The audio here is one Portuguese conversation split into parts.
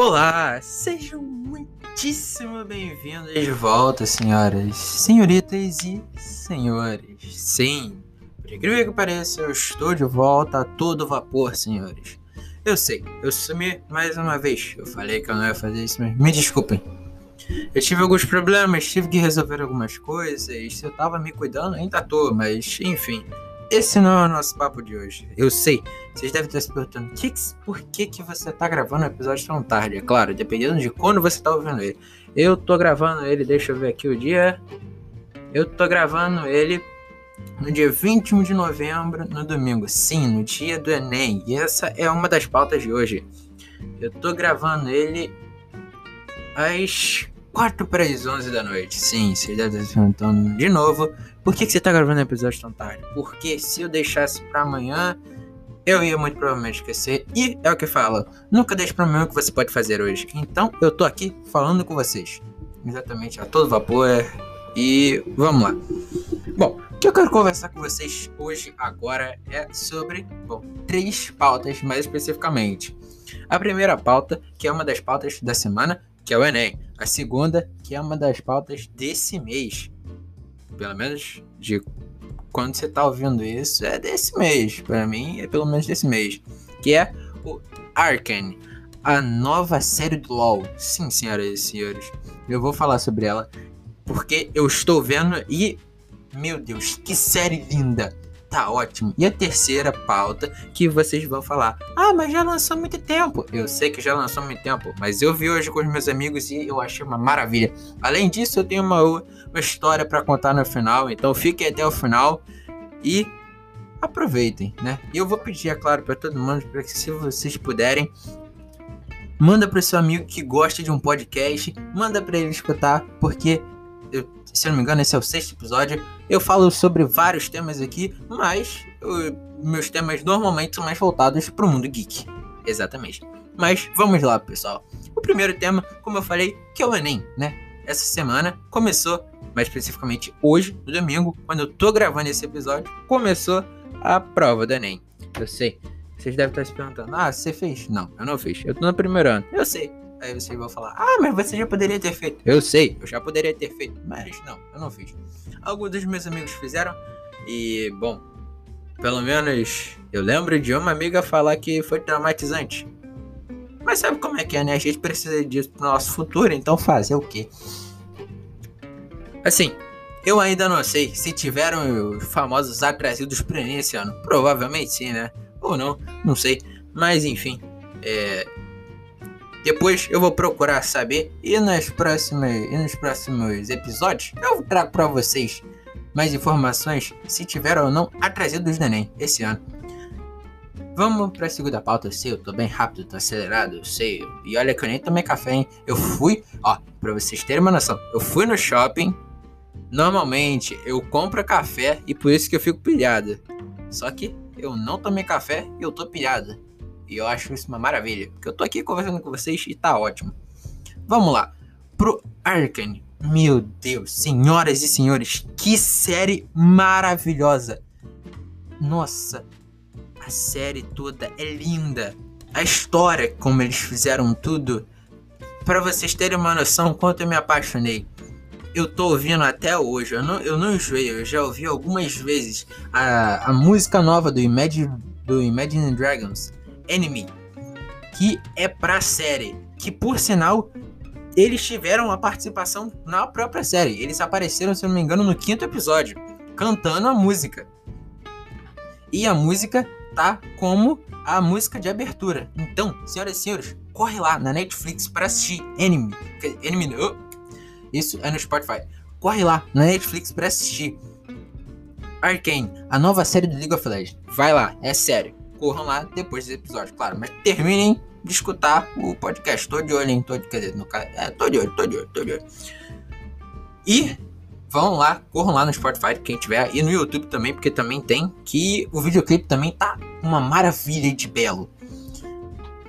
Olá, sejam muitíssimo bem-vindos de volta, senhoras, senhoritas e senhores. Sim, por incrível que pareça, eu estou de volta a todo vapor, senhores. Eu sei, eu sumi mais uma vez. Eu falei que eu não ia fazer isso, mas me desculpem. Eu tive alguns problemas, tive que resolver algumas coisas. Eu tava me cuidando, ainda tô, mas enfim. Esse não é o nosso papo de hoje. Eu sei. Vocês devem estar se perguntando que, por que, que você está gravando o episódio tão tarde. É claro, dependendo de quando você está ouvindo ele. Eu tô gravando ele, deixa eu ver aqui o dia. Eu tô gravando ele no dia 21 de novembro, no domingo. Sim, no dia do Enem. E essa é uma das pautas de hoje. Eu tô gravando ele às 4 para as 11 da noite. Sim, vocês devem estar se perguntando de novo por que, que você tá gravando o episódio tão tarde? Porque se eu deixasse pra amanhã, eu ia muito provavelmente esquecer. E é o que fala: nunca deixe pra amanhã o que você pode fazer hoje. Então eu tô aqui falando com vocês. Exatamente, a todo vapor. E vamos lá. Bom, o que eu quero conversar com vocês hoje, agora, é sobre, bom, três pautas mais especificamente. A primeira pauta, que é uma das pautas da semana, que é o Enem. A segunda, que é uma das pautas desse mês, pelo menos de quando você tá ouvindo isso, é desse mês. Para mim, é pelo menos desse mês. Que é o Arkane, a nova série do LoL. Sim, senhoras e senhores, eu vou falar sobre ela porque eu estou vendo e meu Deus, que série linda! Tá ótimo. E a terceira pauta que vocês vão falar: Ah, mas já lançou muito tempo. Eu sei que já lançou muito tempo, mas eu vi hoje com os meus amigos e eu achei uma maravilha. Além disso, eu tenho uma, uma história para contar no final, então fiquem até o final e aproveitem, né? E eu vou pedir, é claro, para todo mundo, para que se vocês puderem, manda para seu amigo que gosta de um podcast, manda para ele escutar, porque eu, se eu não me engano, esse é o sexto episódio. Eu falo sobre vários temas aqui, mas eu, meus temas normalmente são mais voltados para o mundo geek. Exatamente. Mas vamos lá, pessoal. O primeiro tema, como eu falei, que é o Enem, né? Essa semana começou, mais especificamente hoje, no domingo, quando eu tô gravando esse episódio, começou a prova do Enem. Eu sei. Vocês devem estar se perguntando: ah, você fez? Não, eu não fiz. Eu tô no primeiro ano. Eu sei. Aí vocês vão falar: Ah, mas você já poderia ter feito. Eu sei, eu já poderia ter feito. Mas não, eu não fiz. Alguns dos meus amigos fizeram. E, bom, pelo menos eu lembro de uma amiga falar que foi traumatizante. Mas sabe como é que é, né? A gente precisa disso pro nosso futuro, então fazer o quê? Assim, eu ainda não sei se tiveram os famosos atrasados Enem esse ano. Provavelmente sim, né? Ou não, não sei. Mas enfim, é, depois eu vou procurar saber e nas próximas e nos próximos episódios eu trago para vocês mais informações se tiver ou não atrasados do Enem esse ano. Vamos para a segunda pauta, eu sei, eu tô bem rápido, tô acelerado, eu sei. E olha que eu nem tomei café, hein? Eu fui, ó, para vocês terem uma noção, eu fui no shopping. Normalmente eu compro café e por isso que eu fico pilhado. Só que eu não tomei café e eu tô pilhado. E eu acho isso uma maravilha, porque eu tô aqui conversando com vocês e tá ótimo. Vamos lá, pro Arkane. Meu Deus, senhoras e senhores, que série maravilhosa! Nossa, a série toda é linda. A história, como eles fizeram tudo, para vocês terem uma noção quanto eu me apaixonei. Eu tô ouvindo até hoje, eu não, eu não enjoei, eu já ouvi algumas vezes a, a música nova do Imagine, do Imagine Dragons. Enemy, que é pra série. Que por sinal, eles tiveram a participação na própria série. Eles apareceram, se não me engano, no quinto episódio, cantando a música. E a música tá como a música de abertura. Então, senhoras e senhores, corre lá na Netflix para assistir Enemy. Enemy, oh, isso é no Spotify. Corre lá na Netflix para assistir Arcane, a nova série do League of Legends. Vai lá, é sério corram lá depois desse episódio, claro. Mas terminem de escutar o podcast. Tô de olho, hein? Tô de, quer dizer, no caso. É, tô de olho, tô de olho, tô de olho. E vão lá, corram lá no Spotify, quem tiver, e no YouTube também, porque também tem, que o videoclipe também tá uma maravilha de belo.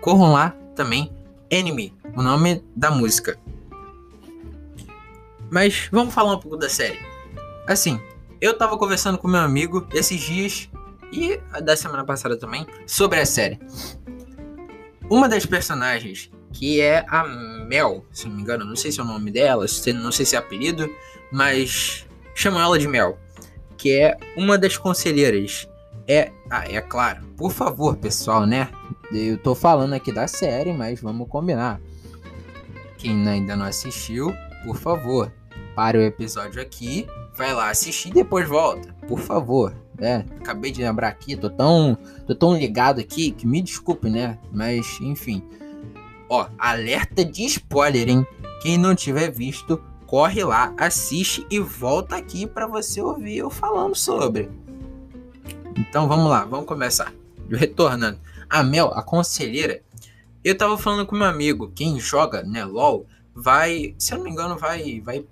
Corram lá também, Enemy, o nome da música. Mas vamos falar um pouco da série. Assim, eu tava conversando com meu amigo esses dias e da semana passada também sobre a série. Uma das personagens que é a Mel, se não me engano, não sei se é o nome dela, não sei se é apelido, mas chamam ela de Mel, que é uma das conselheiras. É, ah, é claro, por favor, pessoal, né? Eu tô falando aqui da série, mas vamos combinar. Quem ainda não assistiu, por favor, pare o episódio aqui, vai lá assistir e depois volta, por favor. É, acabei de lembrar aqui, tô tão, tô tão ligado aqui que me desculpe, né? Mas, enfim. Ó, alerta de spoiler, hein? Quem não tiver visto, corre lá, assiste e volta aqui para você ouvir eu falando sobre. Então vamos lá, vamos começar. Retornando. A Mel, a conselheira, eu tava falando com meu amigo, quem joga, né, LOL, vai, se eu não me engano, vai vai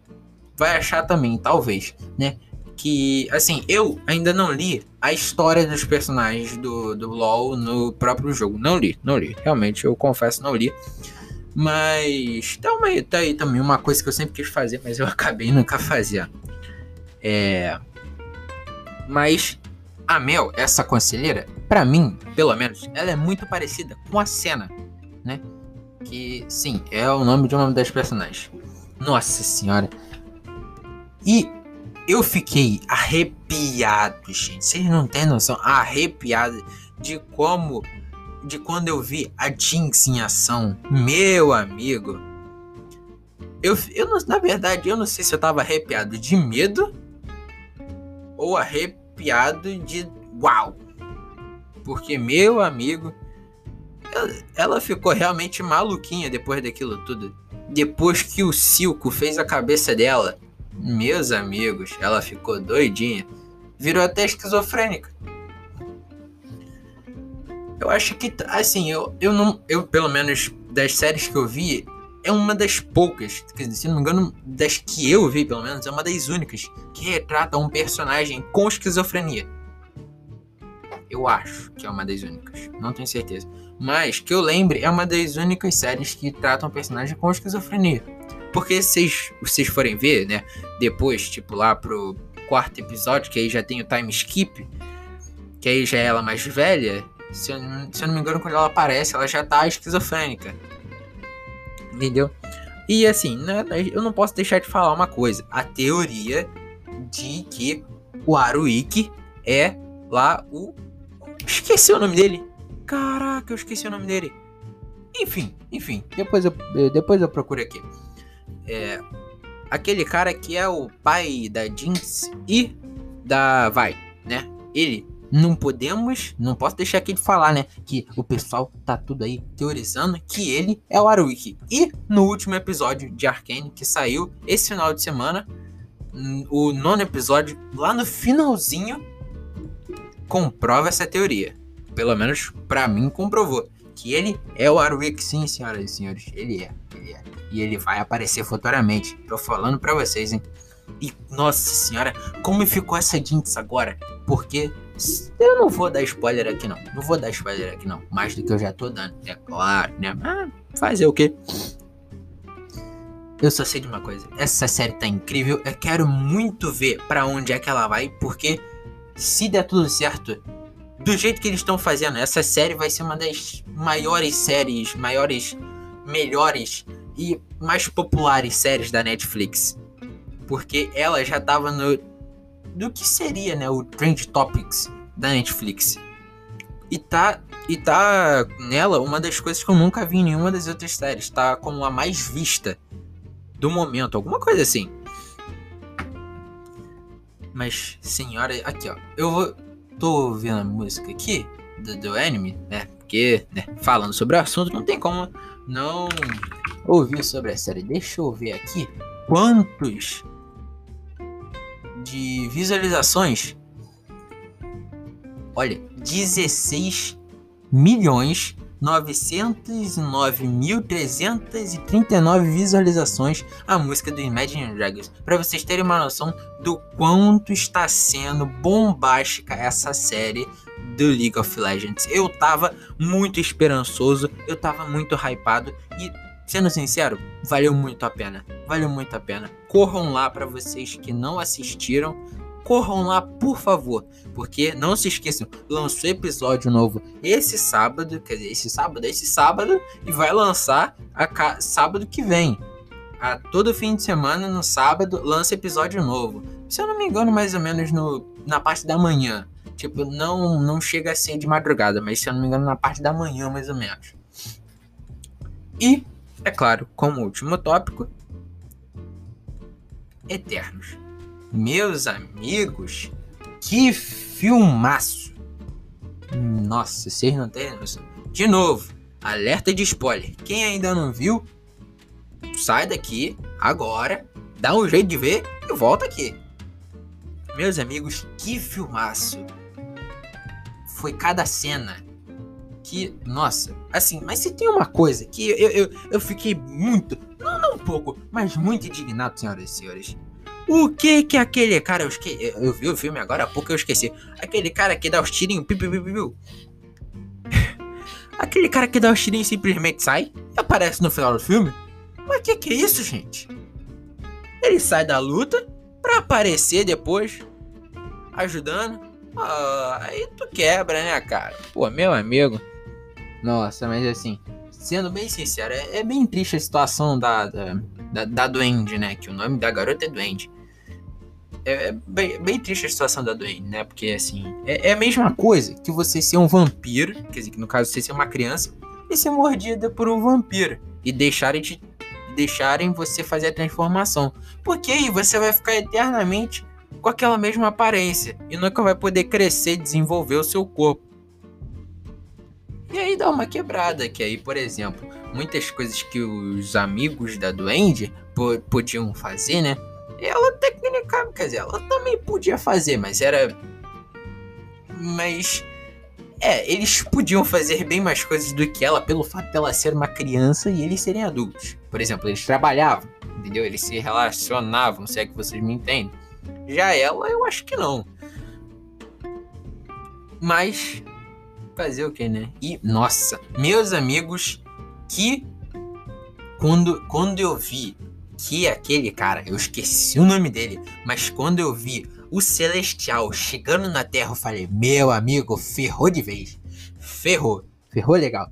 vai achar também, talvez, né? Que, assim, eu ainda não li a história dos personagens do, do LoL no próprio jogo. Não li, não li. Realmente, eu confesso, não li. Mas tá, uma, tá aí também uma coisa que eu sempre quis fazer, mas eu acabei nunca fazendo. É. Mas a Mel, essa conselheira, para mim, pelo menos, ela é muito parecida com a Cena, né? Que, sim, é o nome de uma das personagens. Nossa senhora. E eu fiquei arrepiado, gente. Vocês não têm noção, arrepiado de como. De quando eu vi a Jinx em ação. Meu amigo. Eu, eu na verdade, eu não sei se eu tava arrepiado de medo ou arrepiado de uau. Porque, meu amigo, ela, ela ficou realmente maluquinha depois daquilo tudo. Depois que o Silco fez a cabeça dela meus amigos, ela ficou doidinha. Virou até esquizofrênica. Eu acho que, assim, eu, eu não. Eu, pelo menos, das séries que eu vi, é uma das poucas, se não me engano, das que eu vi, pelo menos, é uma das únicas que retrata um personagem com esquizofrenia. Eu acho que é uma das únicas, não tenho certeza. Mas que eu lembre, é uma das únicas séries que tratam um personagem com esquizofrenia. Porque vocês, vocês forem ver, né? Depois, tipo, lá pro quarto episódio, que aí já tem o time skip, que aí já é ela mais velha. Se eu, se eu não me engano, quando ela aparece, ela já tá esquizofrênica. Entendeu? E assim, né, eu não posso deixar de falar uma coisa. A teoria de que o Aruiki é lá o. Esqueci o nome dele. Caraca, eu esqueci o nome dele. Enfim, enfim, depois eu, depois eu procuro aqui é, aquele cara que é o pai da Jinx e da Vai, né? Ele não podemos, não posso deixar aqui de falar, né? Que o pessoal tá tudo aí teorizando que ele é o Aruiki. E no último episódio de Arcane que saiu esse final de semana, o nono episódio, lá no finalzinho, comprova essa teoria. Pelo menos para mim comprovou que ele é o Aruiki, sim, senhoras e senhores. Ele é, ele é e ele vai aparecer futuramente. Tô falando para vocês, hein? E nossa senhora, como ficou essa Jinx agora? Porque eu não vou dar spoiler aqui não. Não vou dar spoiler aqui não. Mais do que eu já tô dando. É claro, né? Ah, fazer o quê? Eu só sei de uma coisa. Essa série tá incrível. Eu quero muito ver para onde é que ela vai. Porque se der tudo certo, do jeito que eles estão fazendo, essa série vai ser uma das maiores séries, maiores, melhores e mais populares séries da Netflix. Porque ela já tava no. Do que seria, né? O Trend Topics da Netflix. E tá. E tá nela uma das coisas que eu nunca vi em nenhuma das outras séries. Tá como a mais vista do momento. Alguma coisa assim. Mas, senhora, aqui ó. Eu vou. Tô ouvindo a música aqui do, do anime, né? Porque, né, falando sobre o assunto, não tem como não ouvir sobre a série. Deixa eu ver aqui quantos de visualizações. Olha, 16 milhões 909.339 visualizações a música do Imagine Dragons. Para vocês terem uma noção do quanto está sendo bombástica essa série do League of Legends. Eu tava muito esperançoso, eu tava muito hypado e Sendo sincero, valeu muito a pena. Valeu muito a pena. Corram lá para vocês que não assistiram. Corram lá, por favor. Porque não se esqueçam, lançou episódio novo esse sábado, quer dizer, esse sábado, esse sábado, e vai lançar a sábado que vem. A todo fim de semana, no sábado, lança episódio novo. Se eu não me engano, mais ou menos no, na parte da manhã. Tipo, não, não chega a ser de madrugada, mas se eu não me engano, na parte da manhã, mais ou menos. E, é claro, como último tópico, Eternos. Meus amigos, que filmaço! Nossa, vocês não têm. De novo, alerta de spoiler. Quem ainda não viu, sai daqui agora, dá um jeito de ver e volta aqui. Meus amigos, que filmaço! Foi cada cena que, nossa, assim, mas se tem uma coisa que eu, eu, eu fiquei muito, não, não um pouco, mas muito indignado, senhoras e senhores. O que que aquele cara, eu, esque... eu vi o filme agora há pouco eu esqueci. Aquele cara que dá os tirinhos, piu, piu, piu, piu. Aquele cara que dá os tirinhos simplesmente sai e aparece no final do filme. Mas que que é isso, gente? Ele sai da luta pra aparecer depois ajudando. Ah, aí tu quebra, né, cara? Pô, meu amigo. Nossa, mas assim, sendo bem sincero, é, é bem triste a situação da, da, da, da Duende, né? Que o nome da garota é Duende. É, é bem, bem, triste a situação da Duende, né? Porque, assim, é, é, a mesma coisa que você ser um vampiro, quer dizer, que no caso você ser uma criança, e ser mordida por um vampiro. E deixarem, te, deixarem você fazer a transformação. Porque aí você vai ficar eternamente com aquela mesma aparência. E nunca vai poder crescer e desenvolver o seu corpo. E aí dá uma quebrada, que aí, por exemplo, muitas coisas que os amigos da Duende podiam fazer, né? Ela tecnicamente, quer dizer, ela também podia fazer, mas era. Mas. É, eles podiam fazer bem mais coisas do que ela pelo fato dela ser uma criança e eles serem adultos. Por exemplo, eles trabalhavam, entendeu? Eles se relacionavam, se é que vocês me entendem. Já ela, eu acho que não. Mas fazer o que, né? E nossa, meus amigos, que quando quando eu vi que aquele cara, eu esqueci o nome dele, mas quando eu vi o Celestial chegando na Terra, eu falei: Meu amigo, ferrou de vez. Ferrou. Ferrou legal.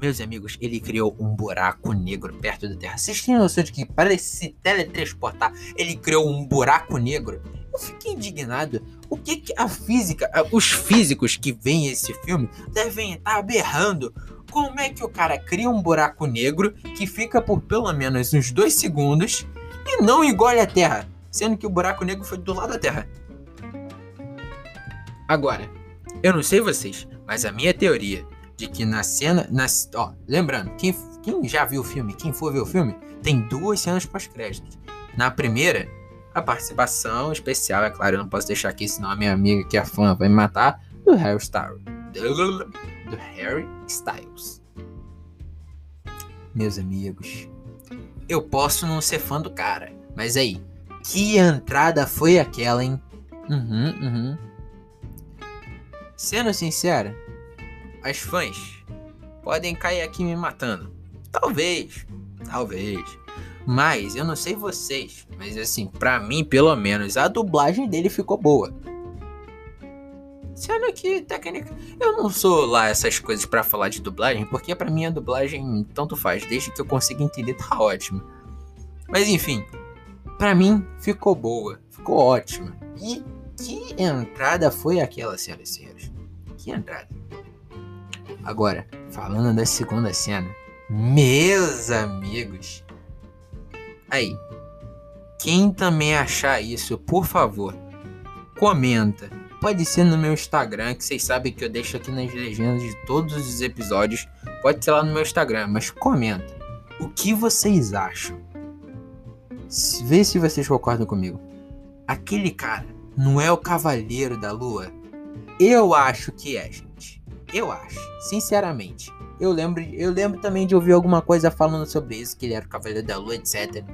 Meus amigos, ele criou um buraco negro perto da Terra. Vocês têm noção de que para se teletransportar, ele criou um buraco negro? Eu fiquei indignado. O que, que a física, os físicos que veem esse filme devem estar berrando como é que o cara cria um buraco negro que fica por pelo menos uns dois segundos e não engole a Terra, sendo que o buraco negro foi do lado da Terra? Agora, eu não sei vocês, mas a minha teoria de que na cena, na, ó, lembrando, quem, quem já viu o filme, quem for ver o filme, tem duas cenas pós-créditos. Na primeira, a participação especial, é claro, eu não posso deixar aqui, senão a minha amiga que é fã vai me matar, do Harry Styles do Harry Styles. Meus amigos, eu posso não ser fã do cara, mas aí, que entrada foi aquela, hein? Uhum, uhum. Sendo sincero, as fãs podem cair aqui me matando. Talvez, talvez. Mas eu não sei vocês, mas assim, para mim, pelo menos, a dublagem dele ficou boa. Sendo que, técnica, eu não sou lá essas coisas para falar de dublagem, porque para mim a dublagem tanto faz, desde que eu consiga entender tá ótimo. Mas enfim, para mim ficou boa, ficou ótima. E que entrada foi aquela, senhoras e senhores? Que entrada. Agora, falando da segunda cena, meus amigos. Aí, quem também achar isso, por favor, comenta Pode ser no meu Instagram, que vocês sabem que eu deixo aqui nas legendas de todos os episódios. Pode ser lá no meu Instagram, mas comenta. O que vocês acham? Vê se vocês concordam comigo. Aquele cara não é o Cavaleiro da Lua? Eu acho que é. Eu acho, sinceramente. Eu lembro, eu lembro também de ouvir alguma coisa falando sobre isso, que ele era o Cavaleiro da Lua, etc.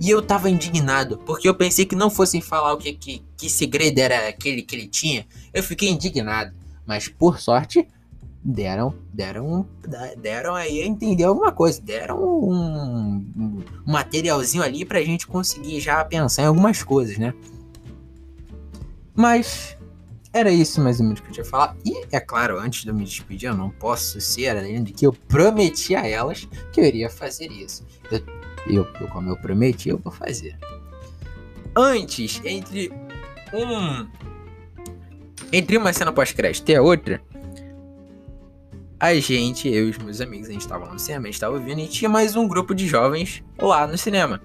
E eu tava indignado, porque eu pensei que não fossem falar o que, que, que segredo era aquele que ele tinha. Eu fiquei indignado. Mas por sorte, deram, deram, deram aí a entender alguma coisa. Deram um, um materialzinho ali pra gente conseguir já pensar em algumas coisas, né? Mas era isso mais ou menos que eu tinha falar. E é claro, antes de eu me despedir, eu não posso ser além de que eu prometi a elas que eu iria fazer isso. Eu, eu, eu como eu prometi, eu vou fazer. Antes, entre um. Entre uma cena pós-crédito e a outra, a gente, eu e os meus amigos, a gente estava no cinema, a gente estava ouvindo e tinha mais um grupo de jovens lá no cinema.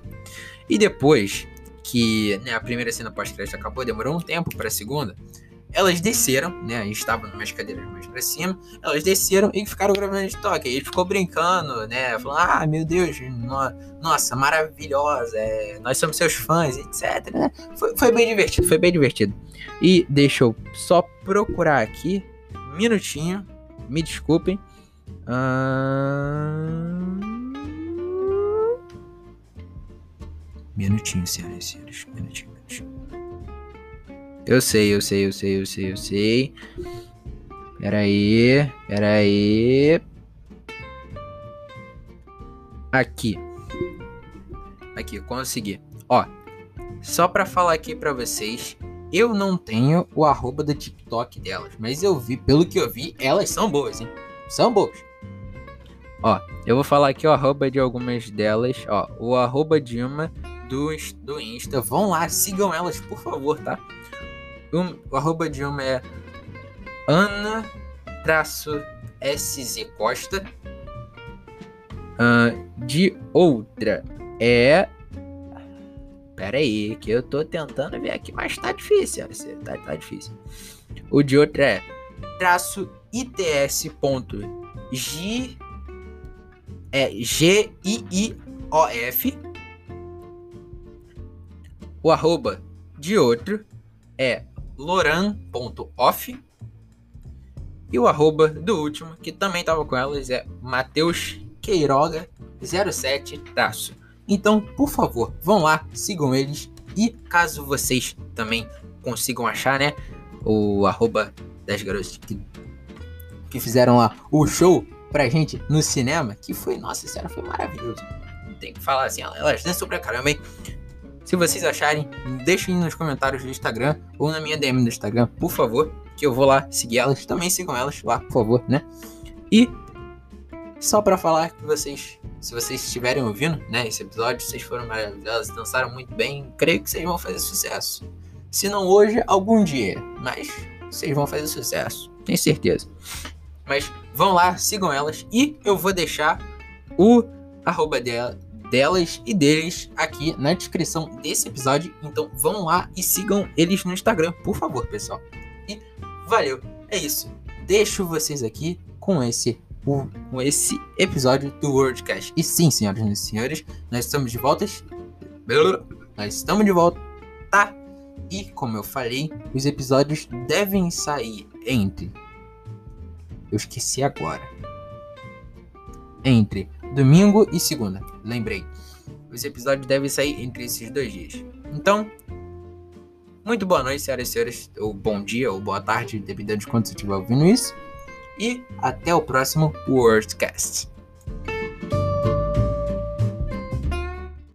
E depois que né, a primeira cena pós-crédito acabou, demorou um tempo para a segunda, elas desceram, né? A gente estava numas cadeiras mais pra cima. Elas desceram e ficaram gravando de toque. Aí ficou brincando, né? Falando, ah, meu Deus, no, nossa, maravilhosa, é, nós somos seus fãs, etc. Foi, foi, bem divertido, foi bem divertido. E deixa eu só procurar aqui, minutinho, me desculpem. Minutinho, senhoras e senhores, minutinho. Eu sei, eu sei, eu sei, eu sei, eu sei. Pera aí, pera aí. Aqui. Aqui, consegui. Ó, só pra falar aqui pra vocês, eu não tenho o arroba do TikTok delas, mas eu vi, pelo que eu vi, elas são boas, hein? São boas. Ó, eu vou falar aqui o arroba de algumas delas, ó, o arroba de uma do, do Insta. Vão lá, sigam elas, por favor, tá? Um, o arroba de uma é Ana-SZ Costa. Uh, de outra é. Pera aí, que eu tô tentando ver aqui, mas tá difícil. Tá, tá difícil. O de outra é traço its.g é G-I-I-O-F. O arroba de outro é loran.off. E o arroba do último, que também estava com elas, é Matheus Queiroga 07 traço. Então, por favor, vão lá, sigam eles. E caso vocês também consigam achar, né? O arroba das garotas que, que fizeram lá o show pra gente no cinema, que foi, nossa senhora, foi maravilhoso. Tem que falar assim, elas dançam pra caramba, hein? Se vocês acharem, deixem nos comentários do Instagram ou na minha DM do Instagram, por favor, que eu vou lá seguir elas. Também sigam elas lá, por favor, né? E só para falar que vocês, se vocês estiverem ouvindo, né, esse episódio, vocês foram maravilhosos, dançaram muito bem, creio que vocês vão fazer sucesso. Se não hoje, algum dia, mas vocês vão fazer sucesso, tenho certeza. Mas vão lá, sigam elas e eu vou deixar o arroba dela, delas e deles aqui na descrição desse episódio. Então vão lá e sigam eles no Instagram, por favor, pessoal. E valeu, é isso. Deixo vocês aqui com esse com esse episódio do Wordcast. E sim, senhoras e senhores, nós estamos de volta. Nós estamos de volta, tá? E como eu falei, os episódios devem sair entre. Eu esqueci agora. Entre domingo e segunda. Lembrei. Os episódios devem sair entre esses dois dias. Então, muito boa noite, senhoras e senhores, ou bom dia, ou boa tarde, dependendo de quando você estiver ouvindo isso. E até o próximo Wordcast.